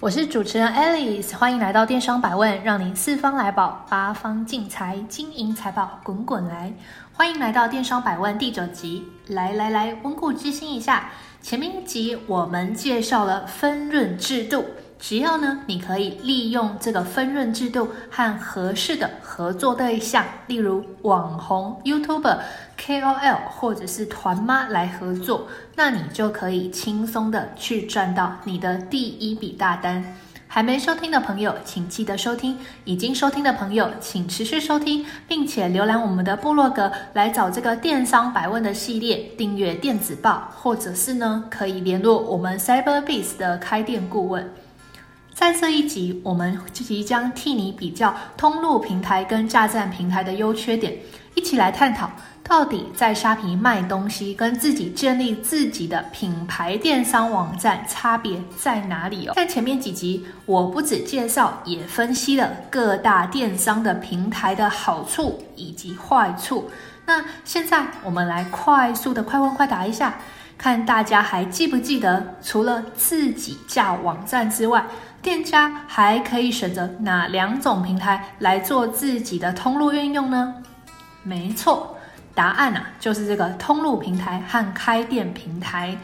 我是主持人 Alice，欢迎来到电商百万，让您四方来宝，八方进财，金银财宝滚滚来。欢迎来到电商百万第九集，来来来，温故知新一下。前面一集我们介绍了分润制度。只要呢，你可以利用这个分润制度和合适的合作对象，例如网红、YouTube、KOL 或者是团妈来合作，那你就可以轻松的去赚到你的第一笔大单。还没收听的朋友，请记得收听；已经收听的朋友，请持续收听，并且浏览我们的部落格来找这个电商百问的系列，订阅电子报，或者是呢，可以联络我们 Cyberbiz 的开店顾问。在这一集，我们即将替你比较通路平台跟架站平台的优缺点，一起来探讨到底在虾皮卖东西跟自己建立自己的品牌电商网站差别在哪里哦。在前面几集，我不只介绍，也分析了各大电商的平台的好处以及坏处。那现在我们来快速的快问快答一下，看大家还记不记得，除了自己架网站之外，店家还可以选择哪两种平台来做自己的通路运用呢？没错，答案啊就是这个通路平台和开店平台。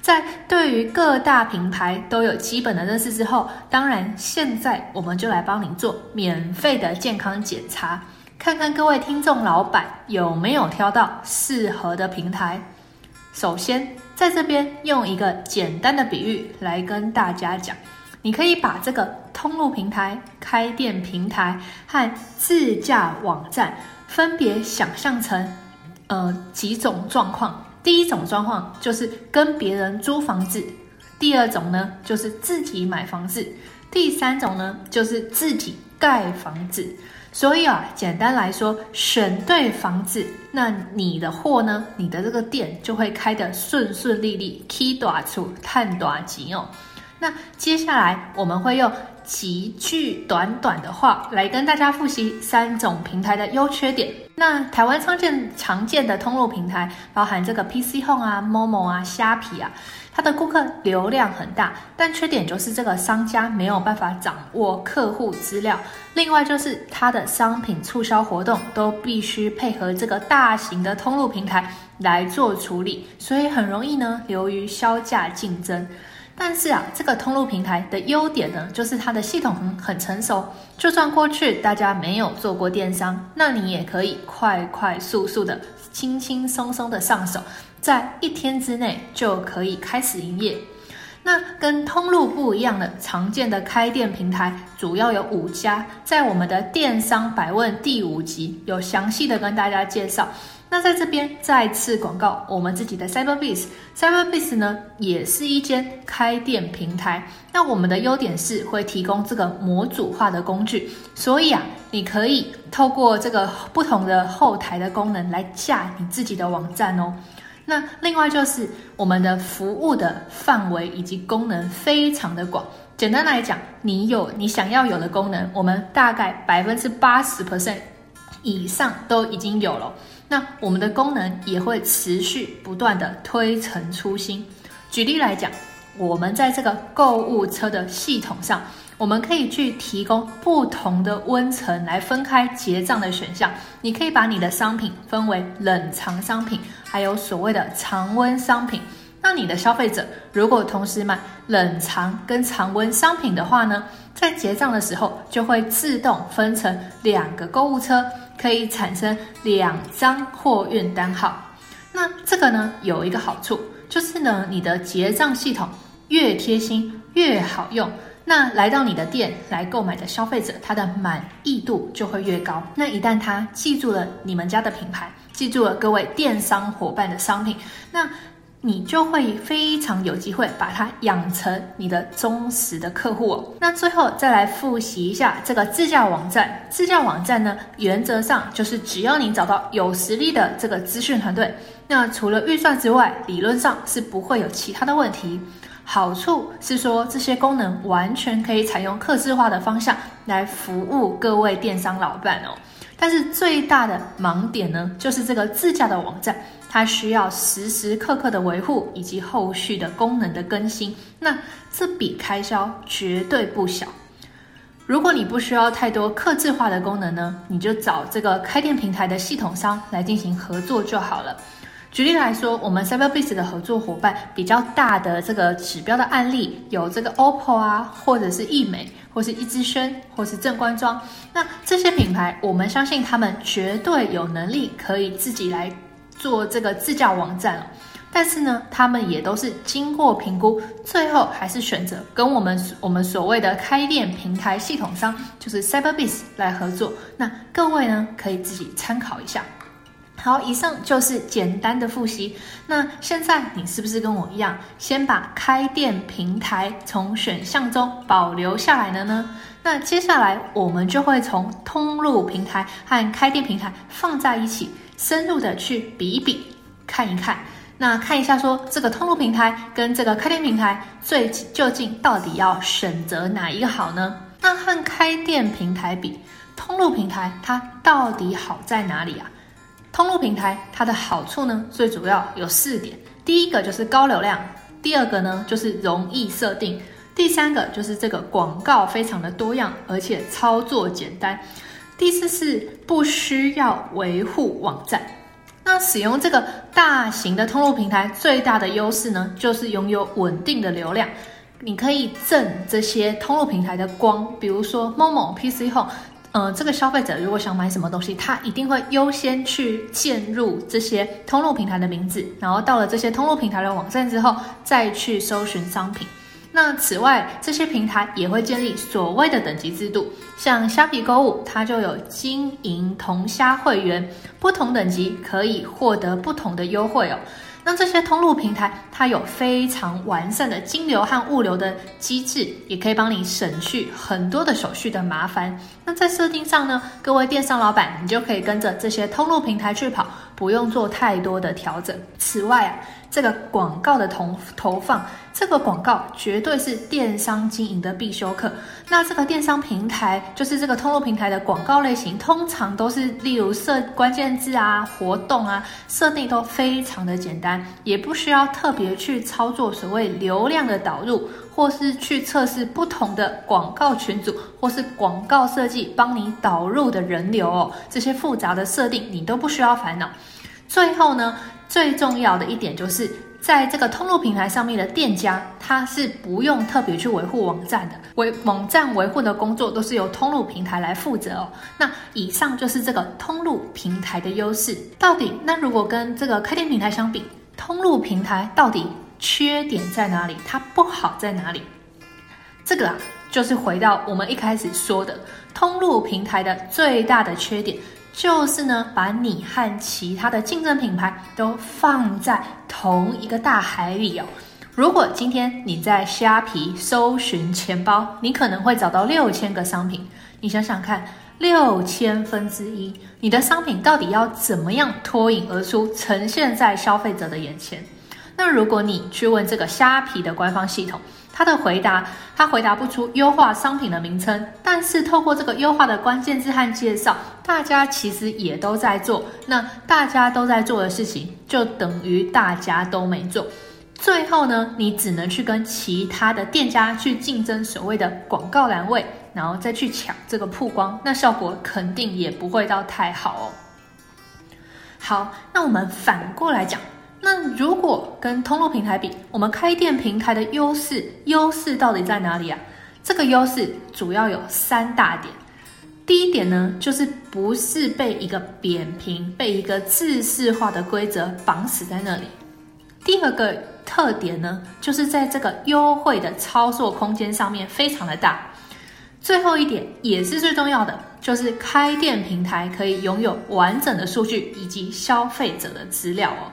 在对于各大平台都有基本的认识之后，当然现在我们就来帮你做免费的健康检查，看看各位听众老板有没有挑到适合的平台。首先，在这边用一个简单的比喻来跟大家讲。你可以把这个通路平台、开店平台和自架网站分别想象成，呃，几种状况。第一种状况就是跟别人租房子；第二种呢，就是自己买房子；第三种呢，就是自己盖房子。所以啊，简单来说，选对房子，那你的货呢，你的这个店就会开得顺顺利利，起短厝，赚短钱哦。那接下来我们会用极具短短的话来跟大家复习三种平台的优缺点。那台湾常见常见的通路平台包含这个 PC Home 啊、Momo 啊、虾皮啊，它的顾客流量很大，但缺点就是这个商家没有办法掌握客户资料。另外就是它的商品促销活动都必须配合这个大型的通路平台来做处理，所以很容易呢流于削价竞争。但是啊，这个通路平台的优点呢，就是它的系统很很成熟。就算过去大家没有做过电商，那你也可以快快速速的、轻轻松松的上手，在一天之内就可以开始营业。那跟通路不一样的常见的开店平台，主要有五家，在我们的电商百问第五集有详细的跟大家介绍。那在这边再次广告，我们自己的 Cyberbis。Cyberbis 呢也是一间开店平台。那我们的优点是会提供这个模组化的工具，所以啊，你可以透过这个不同的后台的功能来架你自己的网站哦。那另外就是我们的服务的范围以及功能非常的广。简单来讲，你有你想要有的功能，我们大概百分之八十 percent 以上都已经有了。那我们的功能也会持续不断的推陈出新。举例来讲，我们在这个购物车的系统上，我们可以去提供不同的温层来分开结账的选项。你可以把你的商品分为冷藏商品，还有所谓的常温商品。那你的消费者如果同时买冷藏跟常温商品的话呢，在结账的时候就会自动分成两个购物车。可以产生两张货运单号，那这个呢有一个好处，就是呢你的结账系统越贴心越好用，那来到你的店来购买的消费者，他的满意度就会越高。那一旦他记住了你们家的品牌，记住了各位电商伙伴的商品，那你就会非常有机会把它养成你的忠实的客户哦。那最后再来复习一下这个自驾网站。自驾网站呢，原则上就是只要你找到有实力的这个资讯团队，那除了预算之外，理论上是不会有其他的问题。好处是说，这些功能完全可以采用客制化的方向来服务各位电商老板哦。但是最大的盲点呢，就是这个自驾的网站，它需要时时刻刻的维护以及后续的功能的更新，那这笔开销绝对不小。如果你不需要太多客制化的功能呢，你就找这个开店平台的系统商来进行合作就好了。举例来说，我们 Cyberbiz 的合作伙伴比较大的这个指标的案例有这个 OPPO 啊，或者是易美，或是一之轩，或是正官庄。那这些品牌，我们相信他们绝对有能力可以自己来做这个自驾网站了。但是呢，他们也都是经过评估，最后还是选择跟我们我们所谓的开店平台系统商，就是 Cyberbiz 来合作。那各位呢，可以自己参考一下。好，以上就是简单的复习。那现在你是不是跟我一样，先把开店平台从选项中保留下来了呢？那接下来我们就会从通路平台和开店平台放在一起，深入的去比一比，看一看。那看一下说，这个通路平台跟这个开店平台最究竟到底要选择哪一个好呢？那和开店平台比，通路平台它到底好在哪里啊？通路平台它的好处呢，最主要有四点。第一个就是高流量，第二个呢就是容易设定，第三个就是这个广告非常的多样，而且操作简单，第四是不需要维护网站。那使用这个大型的通路平台，最大的优势呢，就是拥有稳定的流量，你可以赠这些通路平台的光，比如说 Momo、PC Home。呃，这个消费者如果想买什么东西，他一定会优先去进入这些通路平台的名字，然后到了这些通路平台的网站之后，再去搜寻商品。那此外，这些平台也会建立所谓的等级制度，像虾皮购物，它就有金银铜虾会员，不同等级可以获得不同的优惠哦。那这些通路平台，它有非常完善的金流和物流的机制，也可以帮你省去很多的手续的麻烦。那在设定上呢，各位电商老板，你就可以跟着这些通路平台去跑，不用做太多的调整。此外啊，这个广告的投投放，这个广告绝对是电商经营的必修课。那这个电商平台，就是这个通路平台的广告类型，通常都是例如设关键字啊、活动啊，设定都非常的简单，也不需要特别去操作所谓流量的导入，或是去测试不同的广告群组，或是广告设计帮你导入的人流哦，这些复杂的设定你都不需要烦恼。最后呢，最重要的一点就是，在这个通路平台上面的店家，他是不用特别去维护网站的，维网站维护的工作都是由通路平台来负责哦。那以上就是这个通路平台的优势。到底那如果跟这个开店平台相比，通路平台到底缺点在哪里？它不好在哪里？这个啊，就是回到我们一开始说的，通路平台的最大的缺点。就是呢，把你和其他的竞争品牌都放在同一个大海里哦。如果今天你在虾皮搜寻钱包，你可能会找到六千个商品。你想想看，六千分之一，你的商品到底要怎么样脱颖而出，呈现在消费者的眼前？那如果你去问这个虾皮的官方系统，他的回答，他回答不出优化商品的名称，但是透过这个优化的关键字和介绍，大家其实也都在做。那大家都在做的事情，就等于大家都没做。最后呢，你只能去跟其他的店家去竞争所谓的广告栏位，然后再去抢这个曝光，那效果肯定也不会到太好哦。好，那我们反过来讲。那如果跟通路平台比，我们开店平台的优势，优势到底在哪里啊？这个优势主要有三大点。第一点呢，就是不是被一个扁平、被一个制式化的规则绑死在那里。第二个特点呢，就是在这个优惠的操作空间上面非常的大。最后一点也是最重要的，就是开店平台可以拥有完整的数据以及消费者的资料哦。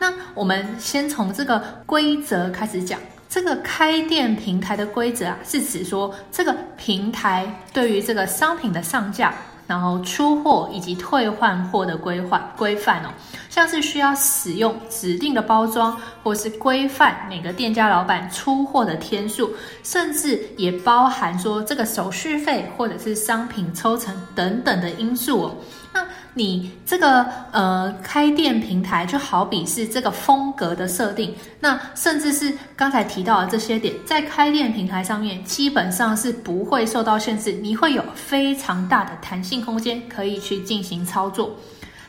那我们先从这个规则开始讲。这个开店平台的规则啊，是指说这个平台对于这个商品的上架。然后出货以及退换货的规划规范哦，像是需要使用指定的包装，或是规范每个店家老板出货的天数，甚至也包含说这个手续费或者是商品抽成等等的因素哦。那你这个呃开店平台就好比是这个风格的设定，那甚至是刚才提到的这些点，在开店平台上面基本上是不会受到限制，你会有非常大的弹性空间可以去进行操作。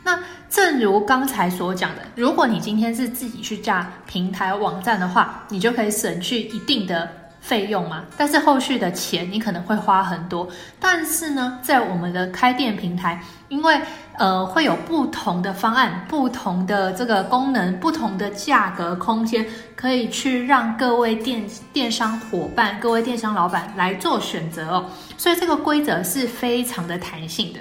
那正如刚才所讲的，如果你今天是自己去架平台网站的话，你就可以省去一定的。费用嘛，但是后续的钱你可能会花很多。但是呢，在我们的开店平台，因为呃会有不同的方案、不同的这个功能、不同的价格空间，可以去让各位电电商伙伴、各位电商老板来做选择哦。所以这个规则是非常的弹性的。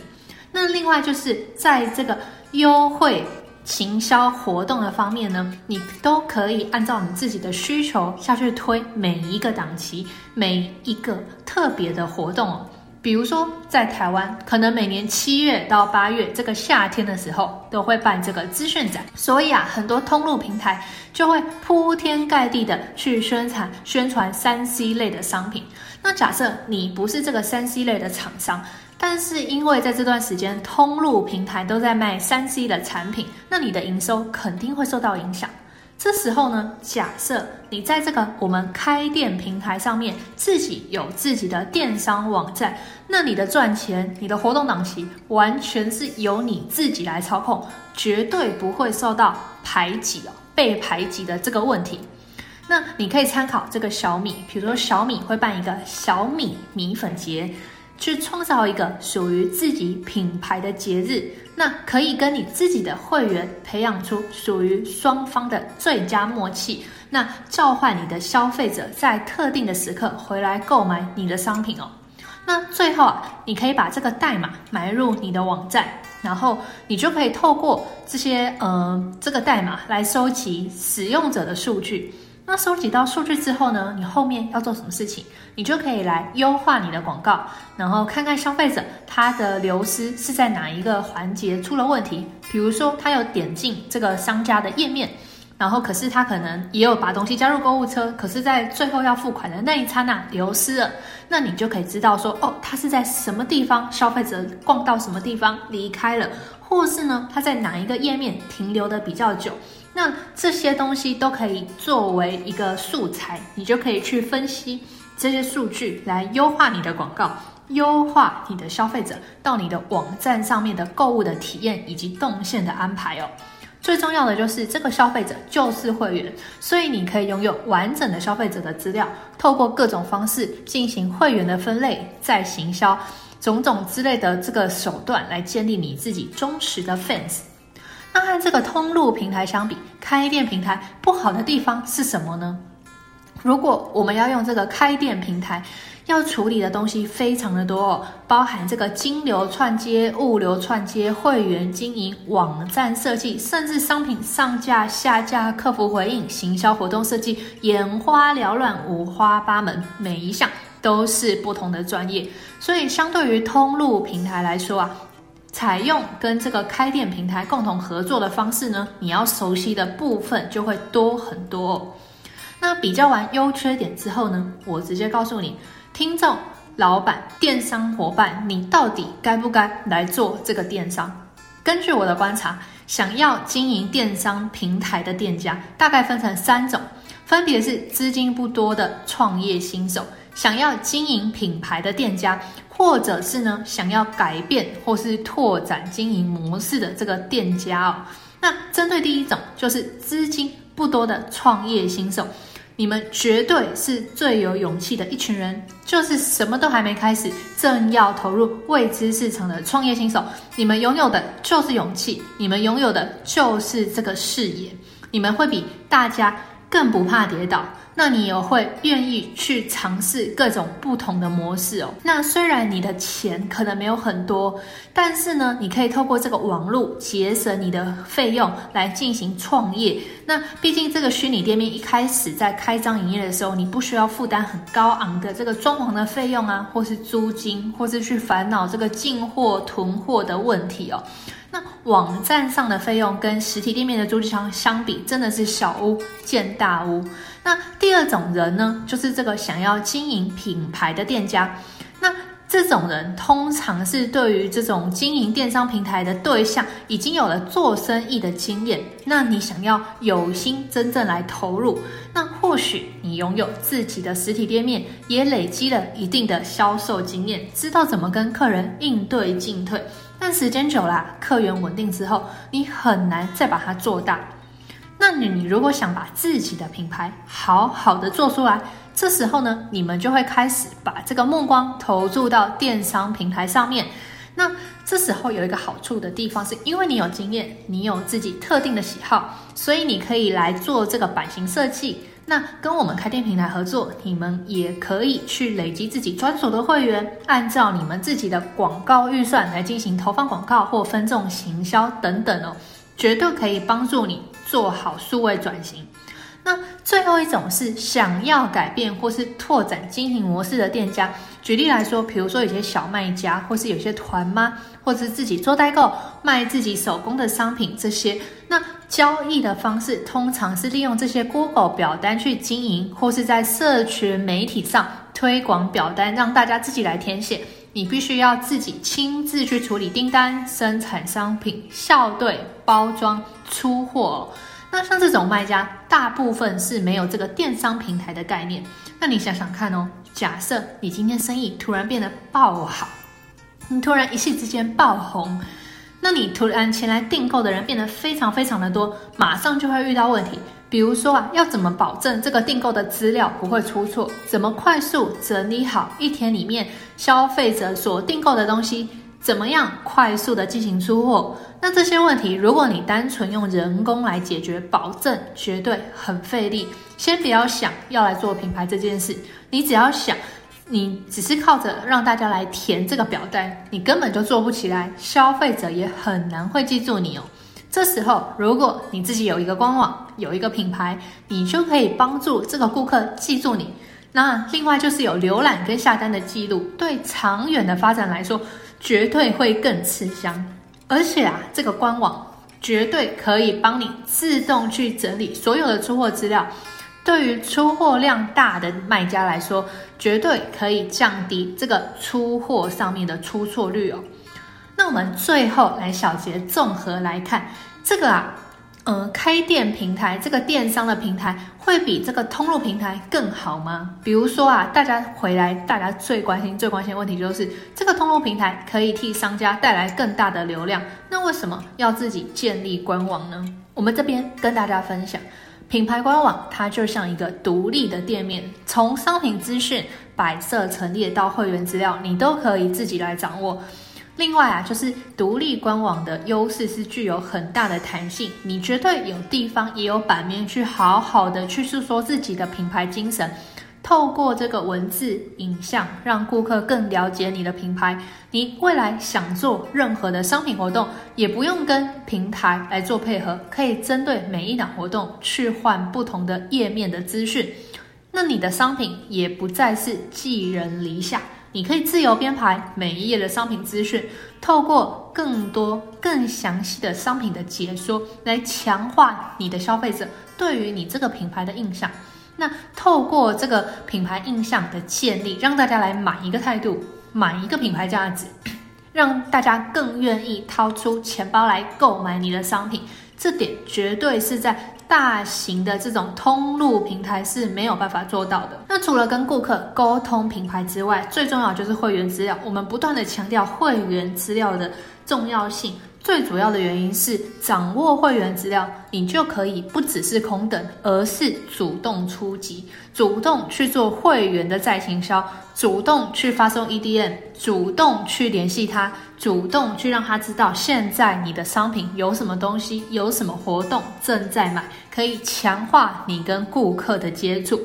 那另外就是在这个优惠。行销活动的方面呢，你都可以按照你自己的需求下去推每一个档期，每一个特别的活动哦。比如说，在台湾，可能每年七月到八月这个夏天的时候，都会办这个资讯展，所以啊，很多通路平台就会铺天盖地的去宣传宣传三 C 类的商品。那假设你不是这个三 C 类的厂商。但是因为在这段时间，通路平台都在卖三 C 的产品，那你的营收肯定会受到影响。这时候呢，假设你在这个我们开店平台上面自己有自己的电商网站，那你的赚钱、你的活动档期完全是由你自己来操控，绝对不会受到排挤哦，被排挤的这个问题。那你可以参考这个小米，比如说小米会办一个小米米粉节。去创造一个属于自己品牌的节日，那可以跟你自己的会员培养出属于双方的最佳默契，那召唤你的消费者在特定的时刻回来购买你的商品哦。那最后啊，你可以把这个代码埋入你的网站，然后你就可以透过这些呃这个代码来收集使用者的数据。那收集到数据之后呢，你后面要做什么事情？你就可以来优化你的广告，然后看看消费者他的流失是在哪一个环节出了问题。比如说，他有点进这个商家的页面，然后可是他可能也有把东西加入购物车，可是在最后要付款的那一刹那流失了。那你就可以知道说，哦，他是在什么地方，消费者逛到什么地方离开了，或是呢，他在哪一个页面停留的比较久。那这些东西都可以作为一个素材，你就可以去分析这些数据来优化你的广告，优化你的消费者到你的网站上面的购物的体验以及动线的安排哦。最重要的就是这个消费者就是会员，所以你可以拥有完整的消费者的资料，透过各种方式进行会员的分类、再行销种种之类的这个手段来建立你自己忠实的 fans。那和这个通路平台相比，开店平台不好的地方是什么呢？如果我们要用这个开店平台，要处理的东西非常的多哦，包含这个金流串接、物流串接、会员经营、网站设计，甚至商品上架、下架、客服回应、行销活动设计，眼花缭乱、五花八门，每一项都是不同的专业。所以，相对于通路平台来说啊。采用跟这个开店平台共同合作的方式呢，你要熟悉的部分就会多很多哦。那比较完优缺点之后呢，我直接告诉你，听众、老板、电商伙伴，你到底该不该来做这个电商？根据我的观察，想要经营电商平台的店家，大概分成三种，分别是资金不多的创业新手，想要经营品牌的店家。或者是呢，想要改变或是拓展经营模式的这个店家哦。那针对第一种，就是资金不多的创业新手，你们绝对是最有勇气的一群人，就是什么都还没开始，正要投入未知市场的创业新手。你们拥有的就是勇气，你们拥有的就是这个视野，你们会比大家更不怕跌倒。那你也会愿意去尝试各种不同的模式哦。那虽然你的钱可能没有很多，但是呢，你可以透过这个网络节省你的费用来进行创业。那毕竟这个虚拟店面一开始在开张营业的时候，你不需要负担很高昂的这个装潢的费用啊，或是租金，或是去烦恼这个进货囤货的问题哦。那网站上的费用跟实体店面的租金相相比，真的是小巫见大巫。那第二种人呢，就是这个想要经营品牌的店家。那这种人通常是对于这种经营电商平台的对象已经有了做生意的经验。那你想要有心真正来投入，那或许你拥有自己的实体店面，也累积了一定的销售经验，知道怎么跟客人应对进退。但时间久了，客源稳定之后，你很难再把它做大。那你如果想把自己的品牌好好的做出来，这时候呢，你们就会开始把这个目光投注到电商平台上面。那这时候有一个好处的地方，是因为你有经验，你有自己特定的喜好，所以你可以来做这个版型设计。那跟我们开店平台合作，你们也可以去累积自己专属的会员，按照你们自己的广告预算来进行投放广告或分众行销等等哦，绝对可以帮助你做好数位转型。那最后一种是想要改变或是拓展经营模式的店家，举例来说，比如说有些小卖家，或是有些团妈，或是自己做代购卖自己手工的商品，这些那交易的方式通常是利用这些 Google 表单去经营，或是在社群媒体上推广表单，让大家自己来填写。你必须要自己亲自去处理订单、生产商品、校对、包装、出货。那像这种卖家，大部分是没有这个电商平台的概念。那你想想看哦，假设你今天生意突然变得爆好，你突然一夕之间爆红，那你突然前来订购的人变得非常非常的多，马上就会遇到问题。比如说啊，要怎么保证这个订购的资料不会出错？怎么快速整理好一天里面消费者所订购的东西？怎么样快速的进行出货？那这些问题，如果你单纯用人工来解决，保证绝对很费力。先不要想要来做品牌这件事，你只要想，你只是靠着让大家来填这个表单，你根本就做不起来，消费者也很难会记住你哦。这时候，如果你自己有一个官网，有一个品牌，你就可以帮助这个顾客记住你。那另外就是有浏览跟下单的记录，对长远的发展来说，绝对会更吃香，而且啊，这个官网绝对可以帮你自动去整理所有的出货资料。对于出货量大的卖家来说，绝对可以降低这个出货上面的出错率哦。那我们最后来小结综合来看，这个啊。嗯、呃，开店平台这个电商的平台会比这个通路平台更好吗？比如说啊，大家回来，大家最关心、最关心的问题就是，这个通路平台可以替商家带来更大的流量，那为什么要自己建立官网呢？我们这边跟大家分享，品牌官网它就像一个独立的店面，从商品资讯、摆设陈列到会员资料，你都可以自己来掌握。另外啊，就是独立官网的优势是具有很大的弹性，你绝对有地方也有版面去好好的去诉说自己的品牌精神，透过这个文字、影像，让顾客更了解你的品牌。你未来想做任何的商品活动，也不用跟平台来做配合，可以针对每一档活动去换不同的页面的资讯，那你的商品也不再是寄人篱下。你可以自由编排每一页的商品资讯，透过更多、更详细的商品的解说，来强化你的消费者对于你这个品牌的印象。那透过这个品牌印象的建立，让大家来买一个态度，买一个品牌价值，让大家更愿意掏出钱包来购买你的商品。这点绝对是在。大型的这种通路平台是没有办法做到的。那除了跟顾客沟通品牌之外，最重要就是会员资料。我们不断的强调会员资料的重要性，最主要的原因是掌握会员资料，你就可以不只是空等，而是主动出击，主动去做会员的再行销，主动去发送 EDM，主动去联系他，主动去让他知道现在你的商品有什么东西，有什么活动正在买，可以强化你跟顾客的接触。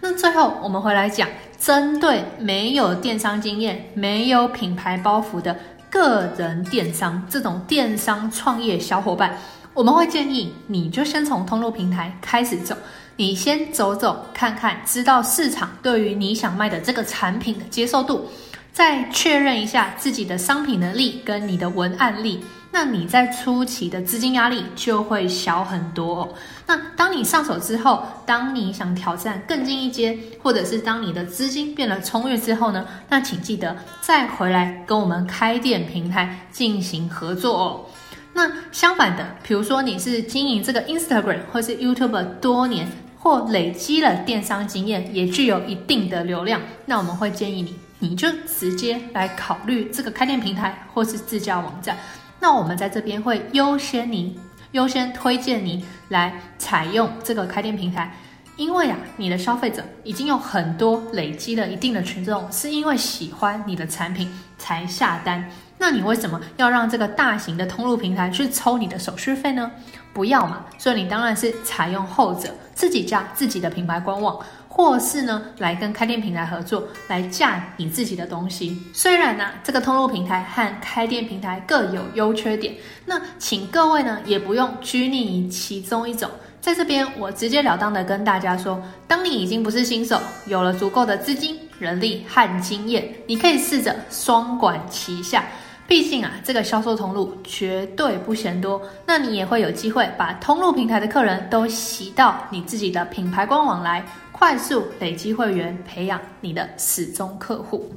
那最后我们回来讲，针对没有电商经验、没有品牌包袱的。个人电商这种电商创业小伙伴，我们会建议你就先从通路平台开始走，你先走走看看，知道市场对于你想卖的这个产品的接受度，再确认一下自己的商品能力跟你的文案力。那你在初期的资金压力就会小很多哦。那当你上手之后，当你想挑战更进一阶，或者是当你的资金变得充裕之后呢，那请记得再回来跟我们开店平台进行合作哦。那相反的，比如说你是经营这个 Instagram 或是 YouTube 多年，或累积了电商经验，也具有一定的流量，那我们会建议你，你就直接来考虑这个开店平台或是自家网站。那我们在这边会优先你，优先推荐你来采用这个开店平台，因为啊，你的消费者已经有很多累积了一定的群众，是因为喜欢你的产品才下单。那你为什么要让这个大型的通路平台去抽你的手续费呢？不要嘛，所以你当然是采用后者，自己架自己的品牌官网。或是呢，来跟开店平台合作，来架你自己的东西。虽然呢、啊，这个通路平台和开店平台各有优缺点，那请各位呢也不用拘泥于其中一种。在这边，我直截了当的跟大家说，当你已经不是新手，有了足够的资金、人力和经验，你可以试着双管齐下。毕竟啊，这个销售通路绝对不嫌多，那你也会有机会把通路平台的客人都洗到你自己的品牌官网来。快速累积会员，培养你的始终客户。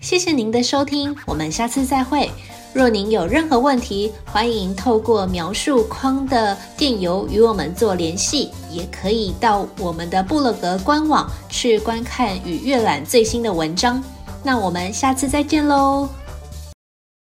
谢谢您的收听，我们下次再会。若您有任何问题，欢迎透过描述框的电邮与我们做联系，也可以到我们的布洛格官网去观看与阅览最新的文章。那我们下次再见喽。